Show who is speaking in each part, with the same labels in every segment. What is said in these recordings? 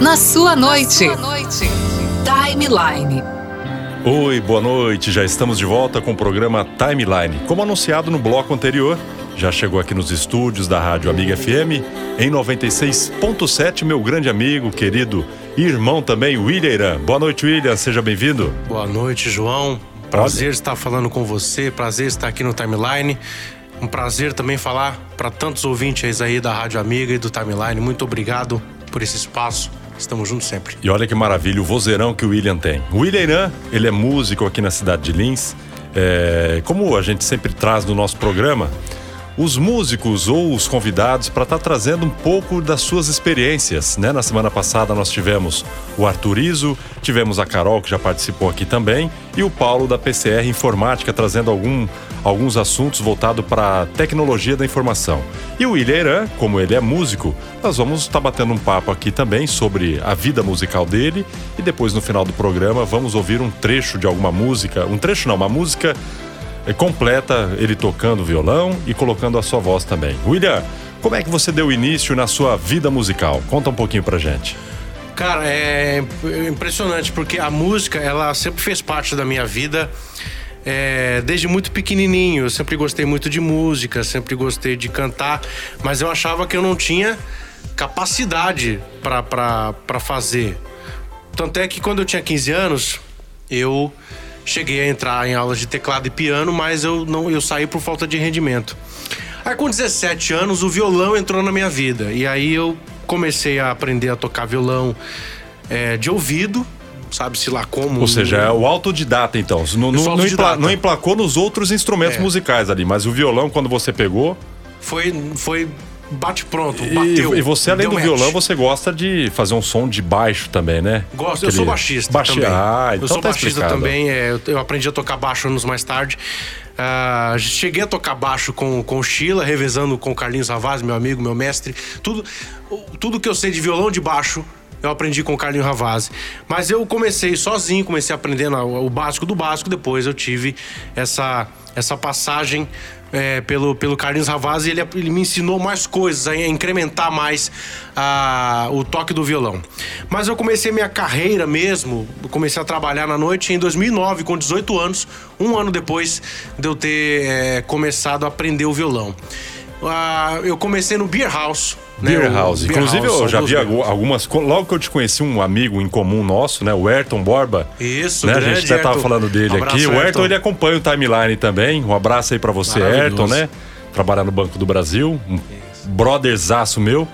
Speaker 1: na sua noite. Timeline.
Speaker 2: Oi, boa noite. Já estamos de volta com o programa Timeline. Como anunciado no bloco anterior, já chegou aqui nos estúdios da Rádio Amiga FM em 96.7, meu grande amigo, querido irmão também, William Irã. Boa noite, William. Seja bem-vindo.
Speaker 3: Boa noite, João. Prazer Olha. estar falando com você, prazer estar aqui no Timeline. Um prazer também falar para tantos ouvintes aí da Rádio Amiga e do Timeline. Muito obrigado por esse espaço. Estamos juntos sempre.
Speaker 2: E olha que maravilha o vozeirão que o William tem. O William Irã, ele é músico aqui na cidade de Lins. É, como a gente sempre traz no nosso programa, os músicos ou os convidados para estar tá trazendo um pouco das suas experiências. Né? Na semana passada nós tivemos o Arthur Iso, tivemos a Carol, que já participou aqui também, e o Paulo da PCR Informática trazendo algum, alguns assuntos voltados para a tecnologia da informação. E o William Eran, como ele é músico, nós vamos estar tá batendo um papo aqui também sobre a vida musical dele e depois no final do programa vamos ouvir um trecho de alguma música, um trecho não, uma música é, completa ele tocando violão e colocando a sua voz também. William, como é que você deu início na sua vida musical? Conta um pouquinho pra gente.
Speaker 3: Cara, é impressionante porque a música, ela sempre fez parte da minha vida. É, desde muito pequenininho, eu sempre gostei muito de música, sempre gostei de cantar, mas eu achava que eu não tinha capacidade para fazer. Tanto é que quando eu tinha 15 anos, eu cheguei a entrar em aulas de teclado e piano, mas eu não eu saí por falta de rendimento. Aí com 17 anos o violão entrou na minha vida e aí eu comecei a aprender a tocar violão é, de ouvido, sabe-se lá como.
Speaker 2: Ou seja, é o autodidata, então. Não, não, não, empla, não emplacou nos outros instrumentos é. musicais ali, mas o violão, quando você pegou.
Speaker 3: Foi, foi bate pronto, bateu.
Speaker 2: E, você, além do match. violão, você gosta de fazer um som de baixo também, né?
Speaker 3: Gosto, Aquele... eu sou baixista Baixi... também. Ah, então eu sou tá baixista explicado. também, é, eu aprendi a tocar baixo anos mais tarde. Uh, cheguei a tocar baixo com, com o Sheila, revezando com o Carlinhos Ravaz, meu amigo, meu mestre. Tudo, tudo que eu sei de violão de baixo, eu aprendi com o Carlinho Ravazzi. Mas eu comecei sozinho, comecei aprendendo o básico do básico, depois eu tive essa, essa passagem é, pelo, pelo Carlinhos Ravazzi, ele, ele me ensinou mais coisas, a incrementar mais a, o toque do violão. Mas eu comecei minha carreira mesmo, comecei a trabalhar na noite em 2009, com 18 anos, um ano depois de eu ter é, começado a aprender o violão. Uh, eu comecei no Beer House.
Speaker 2: Né? Beer House. Beer Inclusive, House, eu já vi algumas. Logo que eu te conheci, um amigo em comum nosso, né? O Ayrton Borba.
Speaker 3: Isso,
Speaker 2: né? A gente até tava falando dele um aqui. O Ayrton, Ayrton, ele acompanha o timeline também. Um abraço aí para você, Ayrton, né? Trabalhar no Banco do Brasil. Um brotherzaço meu.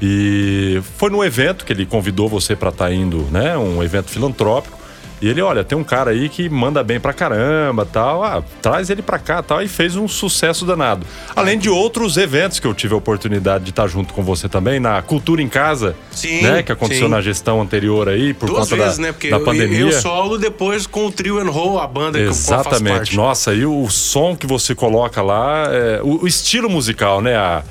Speaker 2: E foi num evento que ele convidou você para estar tá indo, né? Um evento filantrópico. E ele, olha, tem um cara aí que manda bem pra caramba, tal, ah, traz ele pra cá, tal, e fez um sucesso danado. Além de outros eventos que eu tive a oportunidade de estar junto com você também, na Cultura em Casa, sim, né, que aconteceu sim. na gestão anterior aí, por Duas conta vezes, da, né? Porque da pandemia. Eu,
Speaker 3: eu solo depois com o Trio and Roll, a banda
Speaker 2: Exatamente.
Speaker 3: que eu faço
Speaker 2: Nossa, e o som que você coloca lá, é, o, o estilo musical, né, a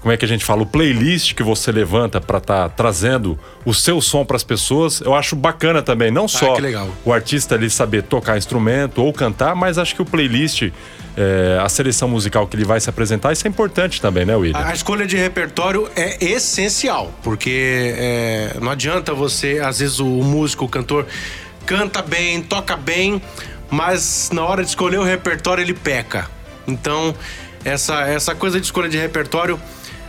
Speaker 2: como é que a gente fala, o playlist que você levanta para estar tá trazendo o seu som para as pessoas, eu acho bacana também. Não ah, só o artista ali saber tocar instrumento ou cantar, mas acho que o playlist, é, a seleção musical que ele vai se apresentar, isso é importante também, né, William?
Speaker 3: A, escolha de repertório é essencial, porque é, não adianta você, às vezes, o, o músico, o cantor, canta bem, toca bem, mas na hora de escolher o repertório ele peca. Então, essa, essa coisa de escolha de repertório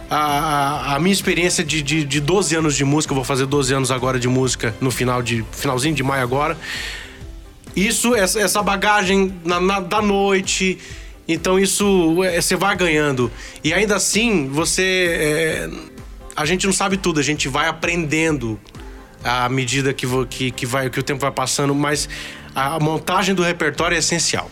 Speaker 3: a, a minha experiência de, de, de 12 anos de música, eu vou fazer 12 anos agora de música no final de finalzinho de maio agora. Isso, essa, bagagem na, na, da noite, então isso é, você vai ganhando. E ainda assim, você. É, a gente não sabe tudo, a gente vai aprendendo à medida que, que, que, vai, que o tempo vai passando, mas a montagem do repertório é essencial.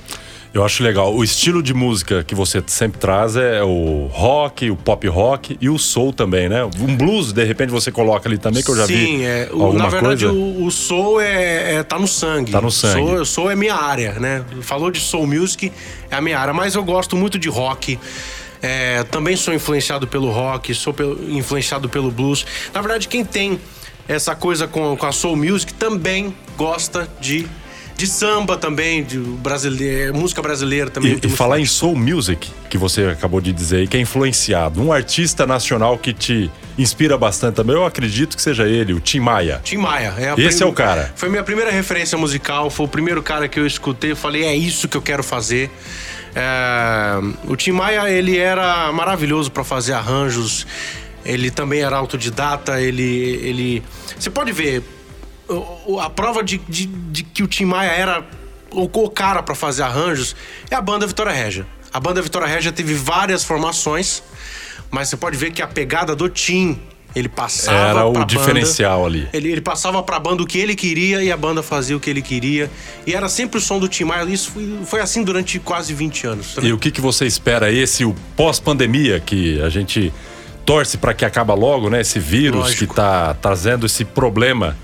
Speaker 2: Eu acho legal. O estilo de música que você sempre traz é o rock, o pop rock e o soul também, né? Um blues, de repente, você coloca ali também, que eu já
Speaker 3: Sim,
Speaker 2: vi.
Speaker 3: Sim, é, na verdade, coisa. O, o, soul é, é, tá no sangue.
Speaker 2: Tá no sangue.
Speaker 3: Soul, soul é minha área, né? Falou de soul music, é a minha área, mas eu gosto muito de rock. É, também sou influenciado pelo rock, sou pelo, influenciado pelo blues. Na verdade, quem tem essa coisa com, com a soul music também gosta de de samba também, de brasileiro, música brasileira também.
Speaker 2: E, e falar em soul music, que você acabou de dizer aí, que é influenciado. Um artista nacional que te inspira bastante também, eu acredito que seja ele, o Tim Maia.
Speaker 3: Tim Maia.
Speaker 2: É Esse prim... é o cara.
Speaker 3: Foi minha primeira referência musical, foi o primeiro cara que eu escutei, eu falei, é isso que eu quero fazer. É... O Tim Maia, ele era maravilhoso para fazer arranjos, ele também era autodidata, ele... ele... Você pode ver, a prova de, de, de que o Tim Maia era o cara para fazer arranjos é a banda Vitória Régia. A banda Vitória Régia teve várias formações, mas você pode ver que a pegada do Tim ele passava
Speaker 2: Era o diferencial
Speaker 3: banda,
Speaker 2: ali.
Speaker 3: Ele, ele passava pra banda o que ele queria e a banda fazia o que ele queria. E era sempre o som do Tim Maia. Isso foi, foi assim durante quase 20 anos.
Speaker 2: E o que, que você espera esse, o pós-pandemia, que a gente torce para que acaba logo, né? Esse vírus Lógico. que tá trazendo esse problema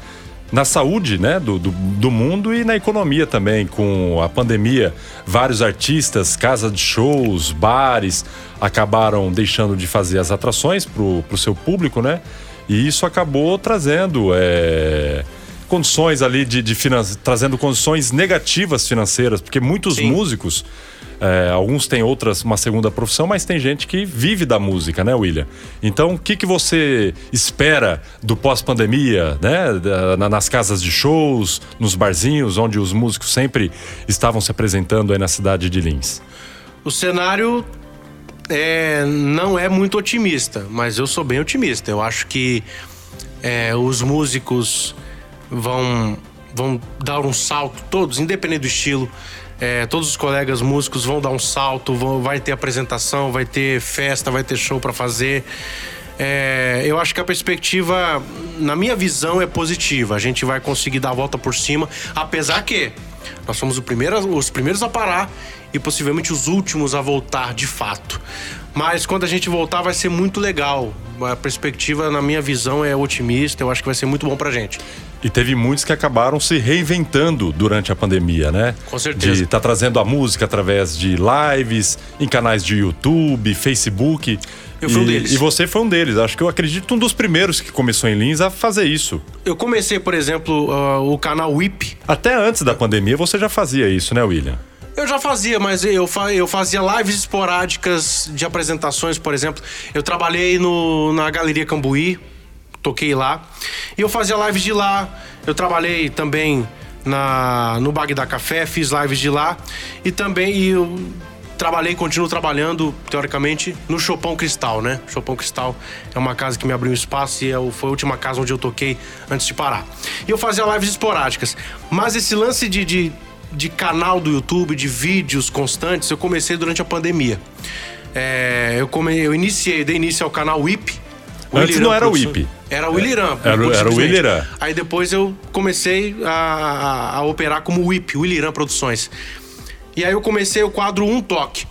Speaker 2: na saúde né, do, do, do, mundo e na economia também. Com a pandemia, vários artistas, casas de shows, bares acabaram deixando de fazer as atrações para o seu público, né? E isso acabou trazendo é, condições ali de, de finan... trazendo condições negativas financeiras, porque muitos Sim. músicos é, alguns têm outras, uma segunda profissão, mas tem gente que vive da música, né, William? Então, o que, que você espera do pós-pandemia, né? nas casas de shows, nos barzinhos, onde os músicos sempre estavam se apresentando aí na cidade de Lins?
Speaker 3: O cenário é, não é muito otimista, mas eu sou bem otimista. Eu acho que é, os músicos vão, vão dar um salto, todos, independente do estilo. É, todos os colegas músicos vão dar um salto, vão, vai ter apresentação, vai ter festa, vai ter show para fazer. É, eu acho que a perspectiva, na minha visão, é positiva. A gente vai conseguir dar a volta por cima, apesar que nós somos primeiro, os primeiros a parar e possivelmente os últimos a voltar de fato. Mas quando a gente voltar vai ser muito legal. A perspectiva, na minha visão, é otimista. Eu acho que vai ser muito bom pra gente.
Speaker 2: E teve muitos que acabaram se reinventando durante a pandemia, né?
Speaker 3: Com certeza.
Speaker 2: De estar tá trazendo a música através de lives, em canais de YouTube, Facebook.
Speaker 3: Eu fui e, um deles.
Speaker 2: E você foi um deles. Acho que eu acredito um dos primeiros que começou em Lins a fazer isso.
Speaker 3: Eu comecei, por exemplo, uh, o canal WIP.
Speaker 2: Até antes da pandemia você já fazia isso, né, William?
Speaker 3: Eu já fazia, mas eu, eu fazia lives esporádicas de apresentações, por exemplo. Eu trabalhei no, na Galeria Cambuí, toquei lá. E eu fazia lives de lá. Eu trabalhei também na no Bagdá Café, fiz lives de lá. E também e eu trabalhei, continuo trabalhando, teoricamente, no Chopão Cristal, né? Chopão Cristal é uma casa que me abriu espaço e é foi a última casa onde eu toquei antes de parar. E eu fazia lives esporádicas. Mas esse lance de, de, de canal do YouTube, de vídeos constantes, eu comecei durante a pandemia. É, eu, come, eu iniciei, dei início ao canal WIP,
Speaker 2: Antes não era o IP.
Speaker 3: Era o Williram.
Speaker 2: Era, era o Williram.
Speaker 3: Aí depois eu comecei a, a, a operar como WIP, Williram Produções. E aí eu comecei o quadro Um Toque.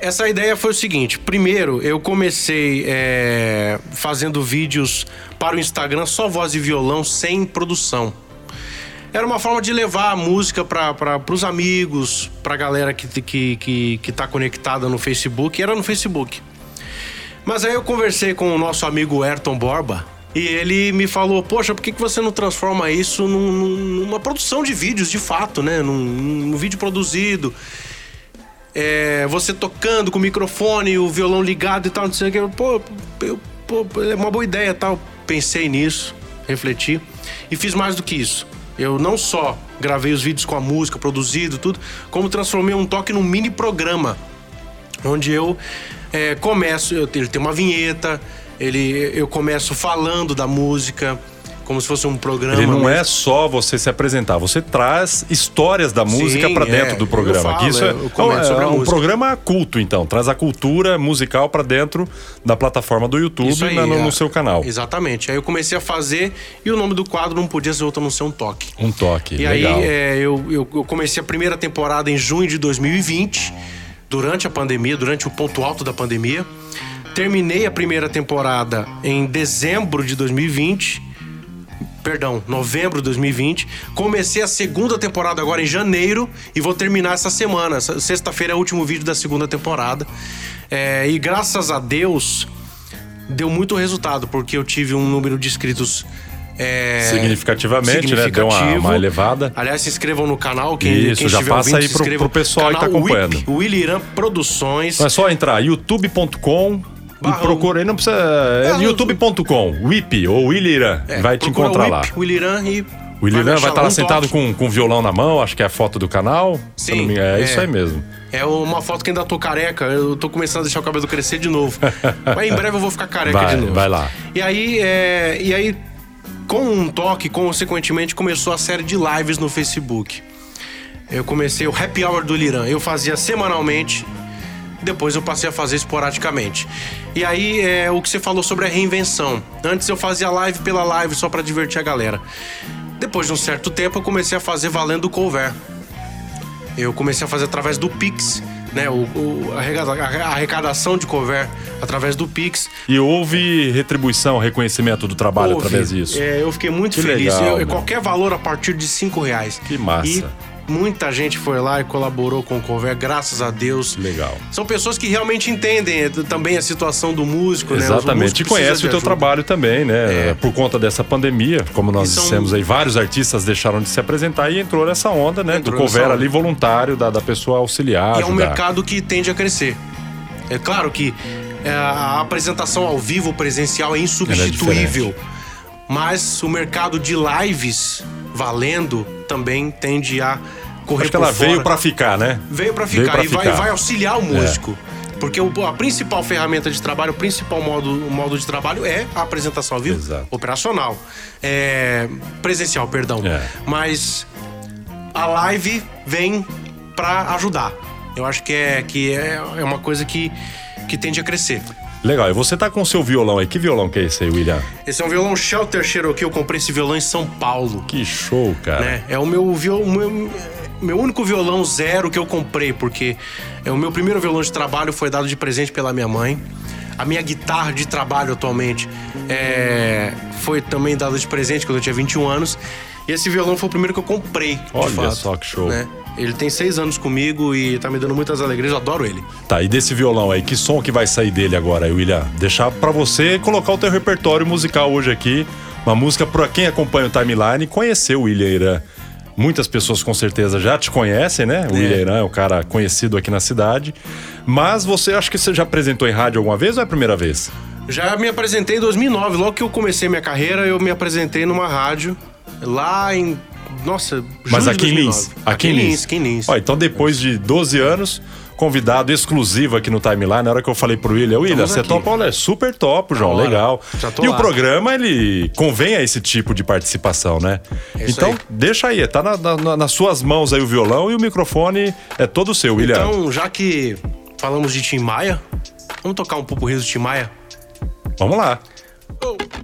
Speaker 3: Essa ideia foi o seguinte: primeiro, eu comecei é, fazendo vídeos para o Instagram só voz e violão, sem produção. Era uma forma de levar a música para os amigos, para a galera que, que, que, que tá conectada no Facebook. Era no Facebook. Mas aí eu conversei com o nosso amigo Ayrton Borba. E ele me falou, poxa, por que, que você não transforma isso num, numa produção de vídeos, de fato, né? Num, num vídeo produzido. É, você tocando com o microfone, o violão ligado e tal, não sei o que. Pô, eu, pô, é uma boa ideia tal. Pensei nisso, refleti e fiz mais do que isso. Eu não só gravei os vídeos com a música, produzido, tudo, como transformei um toque num mini programa. Onde eu é, começo, eu, ele tem uma vinheta, ele, eu começo falando da música, como se fosse um programa.
Speaker 2: Ele não mesmo. é só você se apresentar, você traz histórias da música para dentro é, do programa. Falo, isso é, é, é um programa culto, então. Traz a cultura musical para dentro da plataforma do YouTube aí, no, no, é. seu canal.
Speaker 3: Exatamente. Aí eu comecei a fazer e o nome do quadro não podia ser outro não ser um toque.
Speaker 2: Um toque.
Speaker 3: E
Speaker 2: legal.
Speaker 3: aí é, eu, eu, eu comecei a primeira temporada em junho de 2020 durante a pandemia, durante o ponto alto da pandemia. Terminei a primeira temporada em dezembro de 2020. Perdão, novembro de 2020. Comecei a segunda temporada agora em janeiro e vou terminar essa semana. Sexta-feira é o último vídeo da segunda temporada. É, e graças a Deus deu muito resultado, porque eu tive um número de inscritos
Speaker 2: é, significativamente, né? Deu uma, uma, elevada.
Speaker 3: Aliás, se inscrevam no canal. Quem,
Speaker 2: Isso, quem já passa ouvindo, aí pro, pro pessoal que tá acompanhando.
Speaker 3: Willy Irã Produções.
Speaker 2: é só entrar youtube.com e procura aí, não precisa. É youtube.com, WIP ou Willy Irã. É, vai te encontrar lá.
Speaker 3: Willy Irã e
Speaker 2: o William vai, vai estar lá sentado com, com violão na mão, acho que é a foto do canal.
Speaker 3: Sim. Me...
Speaker 2: É, é, isso aí mesmo.
Speaker 3: É uma foto que ainda tô careca, eu tô começando a deixar o cabelo crescer de novo. Mas em breve eu vou ficar careca
Speaker 2: vai,
Speaker 3: de novo.
Speaker 2: Vai lá.
Speaker 3: E aí, é, e aí, com um toque, consequentemente, começou a série de lives no Facebook. Eu comecei o Happy Hour do Liran. Eu fazia semanalmente, depois eu passei a fazer esporadicamente. E aí, é, o que você falou sobre a reinvenção. Antes eu fazia live pela live só para divertir a galera. Depois de um certo tempo, eu comecei a fazer valendo o cover. Eu comecei a fazer através do Pix, né? O, o a arrecadação de cover através do Pix.
Speaker 2: E houve retribuição, reconhecimento do trabalho houve. através disso?
Speaker 3: É, eu fiquei muito
Speaker 2: que
Speaker 3: feliz.
Speaker 2: Legal,
Speaker 3: eu, qualquer valor a partir de cinco reais.
Speaker 2: Que massa.
Speaker 3: E Muita gente foi lá e colaborou com o Conver, graças a Deus.
Speaker 2: Legal.
Speaker 3: São pessoas que realmente entendem também a situação do músico,
Speaker 2: Exatamente. né? Exatamente. E conhece o teu trabalho também, né? É. Por conta dessa pandemia, como nós são... dissemos aí, vários artistas deixaram de se apresentar e entrou nessa onda, né? Entrou do cover ali voluntário, da, da pessoa auxiliar.
Speaker 3: E é um mercado que tende a crescer. É claro que é, a apresentação ao vivo presencial é, é insubstituível. É mas o mercado de lives valendo também tende a correr
Speaker 2: Acho que ela
Speaker 3: fora.
Speaker 2: veio para ficar, né?
Speaker 3: Veio para ficar veio e ficar. Vai, vai auxiliar o músico. É. Porque a principal ferramenta de trabalho, o principal modo, modo de trabalho é a apresentação ao vivo,
Speaker 2: Exato.
Speaker 3: operacional. É, presencial, perdão.
Speaker 2: É.
Speaker 3: Mas a live vem para ajudar. Eu acho que é, que é, é uma coisa que, que tende a crescer.
Speaker 2: Legal, e você tá com o seu violão aí. Que violão que é esse aí, William?
Speaker 3: Esse é um violão Shelter Cherokee. Eu comprei esse violão em São Paulo.
Speaker 2: Que show, cara.
Speaker 3: Né? É o meu violão. Meu, meu único violão zero que eu comprei, porque é o meu primeiro violão de trabalho foi dado de presente pela minha mãe. A minha guitarra de trabalho atualmente é, foi também dada de presente quando eu tinha 21 anos. E esse violão foi o primeiro que eu comprei.
Speaker 2: Olha
Speaker 3: fato,
Speaker 2: só que show.
Speaker 3: Né? Ele tem seis anos comigo e tá me dando muitas alegrias, eu adoro ele.
Speaker 2: Tá, e desse violão aí, que som que vai sair dele agora, William? Deixar para você colocar o teu repertório musical hoje aqui. Uma música para quem acompanha o timeline conhecer o William Irã. Muitas pessoas com certeza já te conhecem, né? O é. William Irã é um cara conhecido aqui na cidade. Mas você, acho que você já apresentou em rádio alguma vez ou é a primeira vez?
Speaker 3: Já me apresentei em 2009. Logo que eu comecei minha carreira, eu me apresentei numa rádio lá em nossa,
Speaker 2: Mas aqui em Lins.
Speaker 3: Aqui em Lins. Aqui em Lins.
Speaker 2: Ó, então depois de 12 anos, convidado exclusivo aqui no Timeline. Na hora que eu falei pro William, William, você topa? Olha, é super top, João, legal. e lá. o programa, ele convém a esse tipo de participação, né? É então, aí. deixa aí, tá na, na, nas suas mãos aí o violão e o microfone é todo seu, William.
Speaker 3: Então, já que falamos de Tim Maia, vamos tocar um pouco do Tim Maia?
Speaker 2: Vamos lá.
Speaker 3: Um,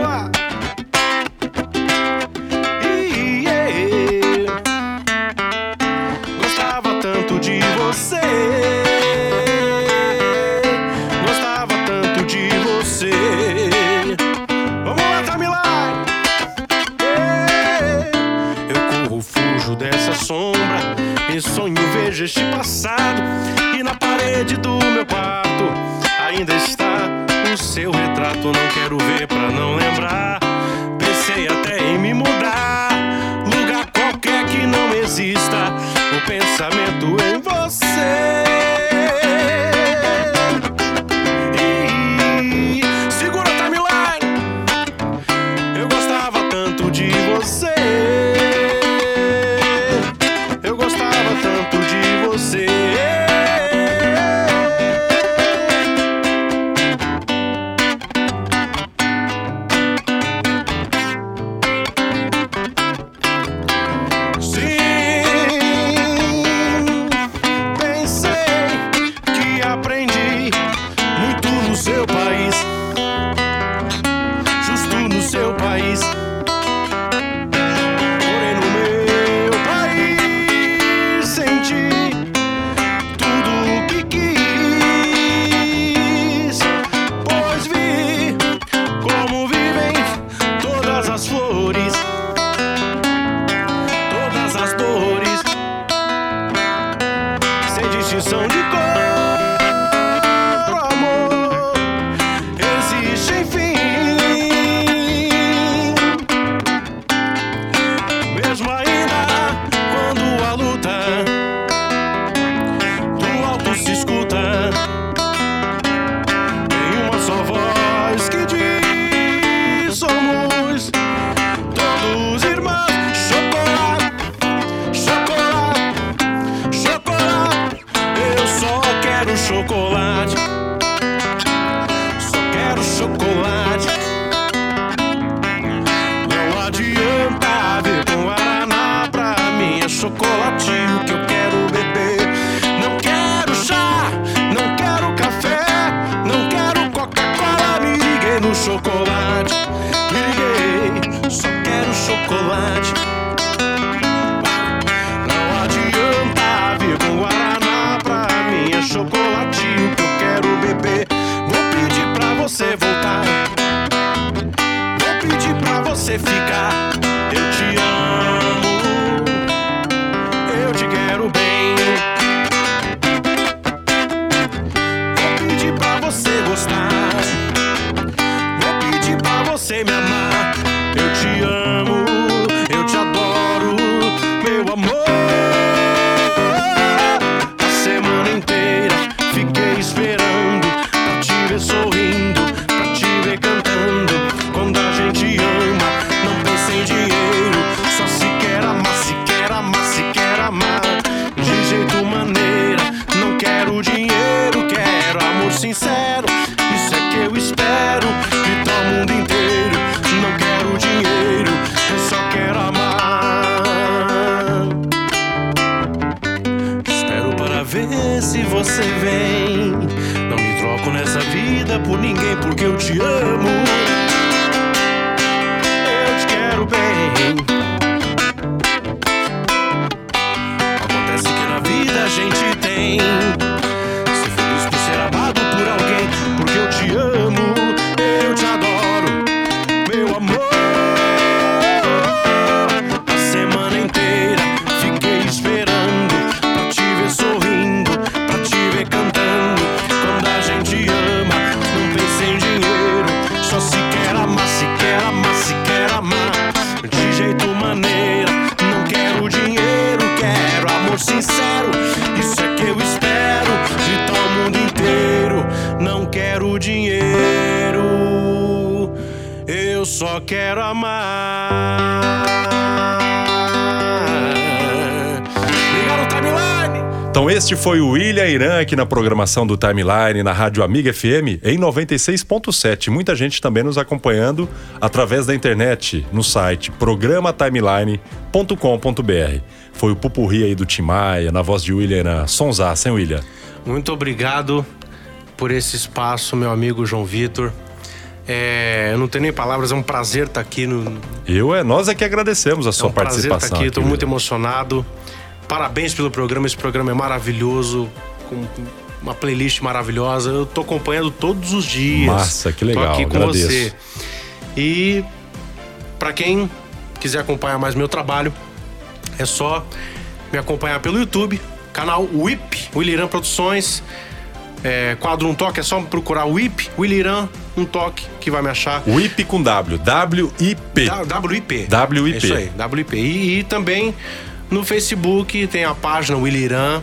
Speaker 3: bem. Acontece que na vida a gente tem.
Speaker 2: Este foi o William Irã aqui na programação do Timeline na Rádio Amiga FM em 96.7. Muita gente também nos acompanhando através da internet no site programatimeline.com.br. Foi o pupurri aí do Tim Maia, na voz de William Irã. Sonzá, sem William.
Speaker 3: Muito obrigado por esse espaço, meu amigo João Vitor. É, eu não tenho nem palavras, é um prazer estar aqui no.
Speaker 2: Eu é, nós é que agradecemos a sua é um participação. Prazer estar aqui,
Speaker 3: estou muito emocionado. Parabéns pelo programa, esse programa é maravilhoso, com uma playlist maravilhosa. Eu tô acompanhando todos os dias.
Speaker 2: Massa, que legal.
Speaker 3: Tô aqui com agradeço. você. E para quem quiser acompanhar mais meu trabalho, é só me acompanhar pelo YouTube, canal WIP, Williran Produções. É, quadro Um Toque, é só procurar WIP, Williran Um Toque, que vai me achar.
Speaker 2: WIP com W, W-I-P.
Speaker 3: W-I-P.
Speaker 2: W-I-P. É
Speaker 3: isso aí, W-I-P. E, e também no Facebook tem a página Williran.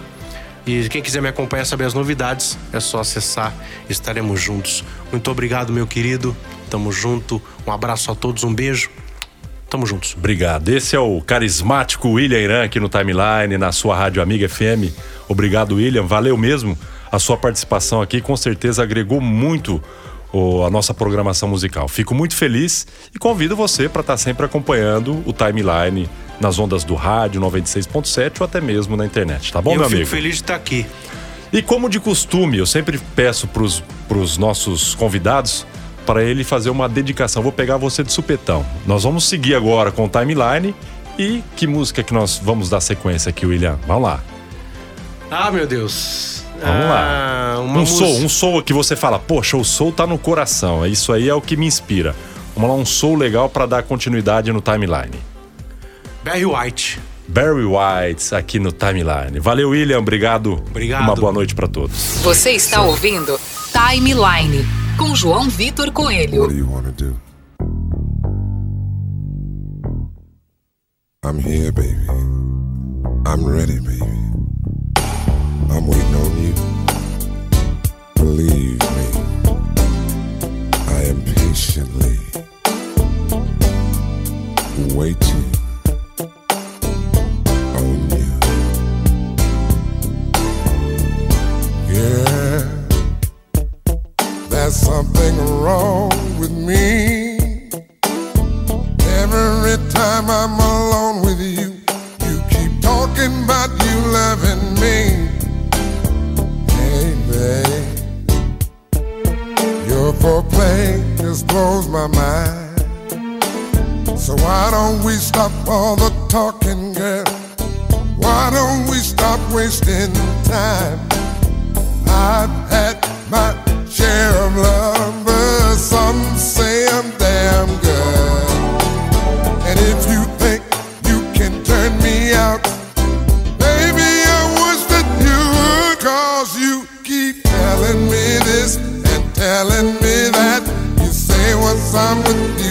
Speaker 3: E quem quiser me acompanhar saber as novidades, é só acessar. Estaremos juntos. Muito obrigado, meu querido. Tamo junto. Um abraço a todos, um beijo. Tamo juntos.
Speaker 2: Obrigado. Esse é o carismático William Irã aqui no Timeline, na sua Rádio Amiga FM. Obrigado, William. Valeu mesmo a sua participação aqui, com certeza agregou muito o, a nossa programação musical. Fico muito feliz e convido você para estar tá sempre acompanhando o timeline nas ondas do rádio 96.7 ou até mesmo na internet, tá bom, eu meu amigo?
Speaker 3: Eu fico feliz de estar aqui.
Speaker 2: E como de costume, eu sempre peço para os nossos convidados para ele fazer uma dedicação. Vou pegar você de supetão. Nós vamos seguir agora com o timeline e que música que nós vamos dar sequência aqui, William? Vamos lá.
Speaker 3: Ah, meu Deus.
Speaker 2: Vamos ah, lá. um sou soul, um soul que você fala, poxa, o soul tá no coração. É isso aí é o que me inspira. Vamos lá, um soul legal para dar continuidade no timeline.
Speaker 3: Barry White.
Speaker 2: Barry White aqui no timeline. Valeu, William. Obrigado.
Speaker 3: Obrigado.
Speaker 2: Uma boa noite para todos.
Speaker 1: Você está ouvindo Timeline com João Vitor Coelho. What do you want to do? I'm here, baby. I'm ready, baby. I'm waiting on you. Believe me, I am patiently waiting. blows my mind. So why don't we stop all the talking, girl? Why don't we stop wasting time? I've had my share of love. time with you.